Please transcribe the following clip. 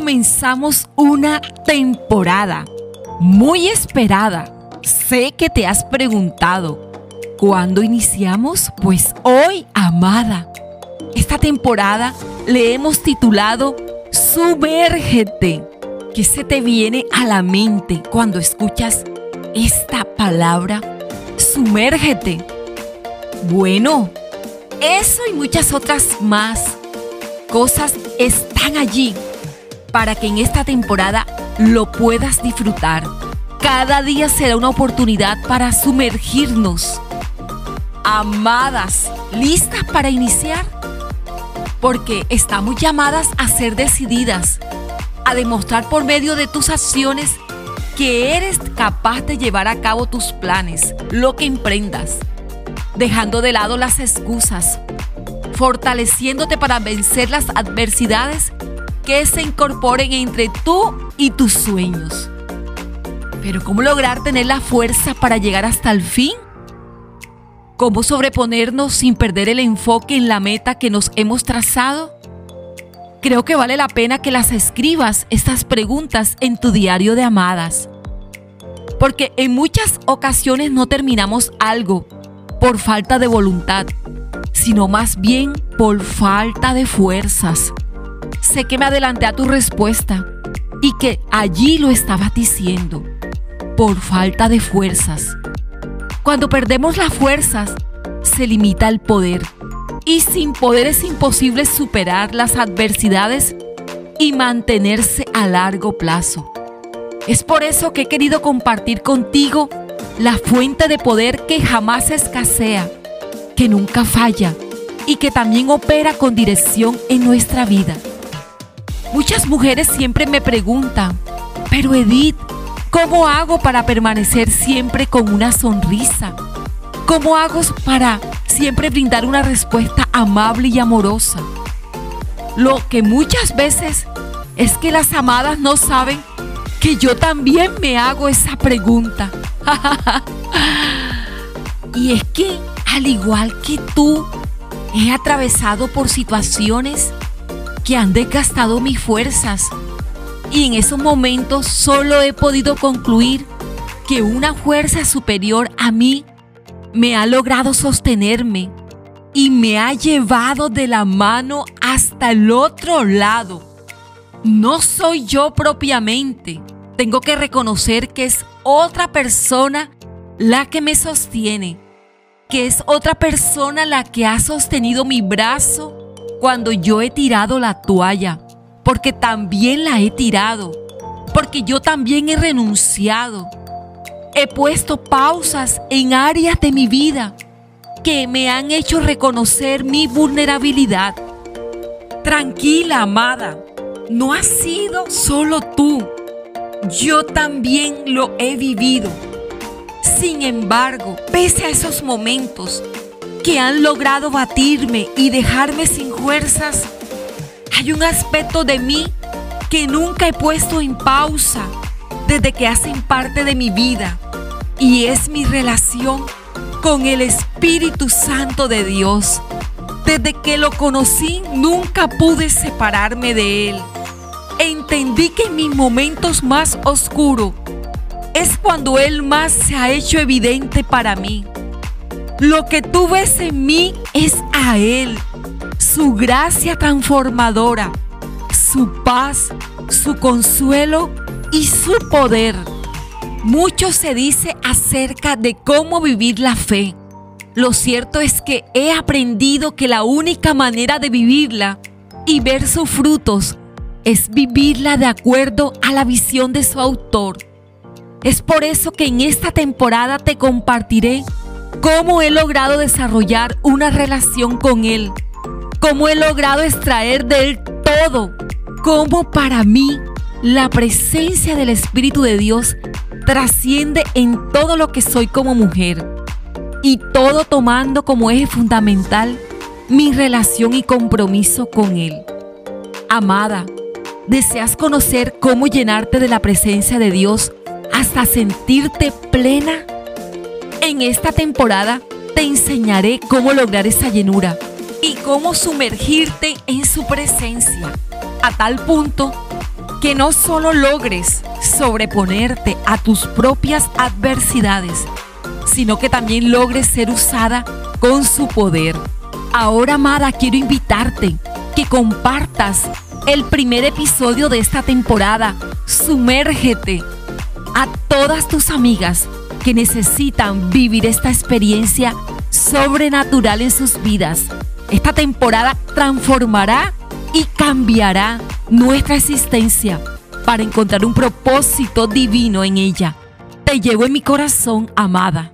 comenzamos una temporada muy esperada. Sé que te has preguntado, ¿cuándo iniciamos? Pues hoy, amada. Esta temporada le hemos titulado Sumérgete. ¿Qué se te viene a la mente cuando escuchas esta palabra? Sumérgete. Bueno, eso y muchas otras más cosas están allí para que en esta temporada lo puedas disfrutar. Cada día será una oportunidad para sumergirnos. Amadas, ¿listas para iniciar? Porque estamos llamadas a ser decididas, a demostrar por medio de tus acciones que eres capaz de llevar a cabo tus planes, lo que emprendas, dejando de lado las excusas, fortaleciéndote para vencer las adversidades que se incorporen entre tú y tus sueños. Pero ¿cómo lograr tener la fuerza para llegar hasta el fin? ¿Cómo sobreponernos sin perder el enfoque en la meta que nos hemos trazado? Creo que vale la pena que las escribas estas preguntas en tu diario de amadas. Porque en muchas ocasiones no terminamos algo por falta de voluntad, sino más bien por falta de fuerzas sé que me adelanté a tu respuesta y que allí lo estabas diciendo, por falta de fuerzas. Cuando perdemos las fuerzas, se limita el poder. Y sin poder es imposible superar las adversidades y mantenerse a largo plazo. Es por eso que he querido compartir contigo la fuente de poder que jamás escasea, que nunca falla y que también opera con dirección en nuestra vida. Muchas mujeres siempre me preguntan, pero Edith, ¿cómo hago para permanecer siempre con una sonrisa? ¿Cómo hago para siempre brindar una respuesta amable y amorosa? Lo que muchas veces es que las amadas no saben que yo también me hago esa pregunta. y es que, al igual que tú, he atravesado por situaciones que han desgastado mis fuerzas. Y en esos momentos solo he podido concluir que una fuerza superior a mí me ha logrado sostenerme y me ha llevado de la mano hasta el otro lado. No soy yo propiamente. Tengo que reconocer que es otra persona la que me sostiene, que es otra persona la que ha sostenido mi brazo cuando yo he tirado la toalla, porque también la he tirado, porque yo también he renunciado. He puesto pausas en áreas de mi vida que me han hecho reconocer mi vulnerabilidad. Tranquila, amada, no has sido solo tú. Yo también lo he vivido. Sin embargo, pese a esos momentos, que han logrado batirme y dejarme sin fuerzas, hay un aspecto de mí que nunca he puesto en pausa desde que hacen parte de mi vida y es mi relación con el Espíritu Santo de Dios. Desde que lo conocí nunca pude separarme de Él. Entendí que en mis momentos más oscuros es cuando Él más se ha hecho evidente para mí. Lo que tú ves en mí es a Él, su gracia transformadora, su paz, su consuelo y su poder. Mucho se dice acerca de cómo vivir la fe. Lo cierto es que he aprendido que la única manera de vivirla y ver sus frutos es vivirla de acuerdo a la visión de su autor. Es por eso que en esta temporada te compartiré cómo he logrado desarrollar una relación con Él, cómo he logrado extraer de Él todo, cómo para mí la presencia del Espíritu de Dios trasciende en todo lo que soy como mujer y todo tomando como eje fundamental mi relación y compromiso con Él. Amada, ¿deseas conocer cómo llenarte de la presencia de Dios hasta sentirte plena? En esta temporada te enseñaré cómo lograr esa llenura y cómo sumergirte en su presencia a tal punto que no solo logres sobreponerte a tus propias adversidades, sino que también logres ser usada con su poder. Ahora, amada, quiero invitarte que compartas el primer episodio de esta temporada. Sumérgete a todas tus amigas que necesitan vivir esta experiencia sobrenatural en sus vidas. Esta temporada transformará y cambiará nuestra existencia para encontrar un propósito divino en ella. Te llevo en mi corazón, amada.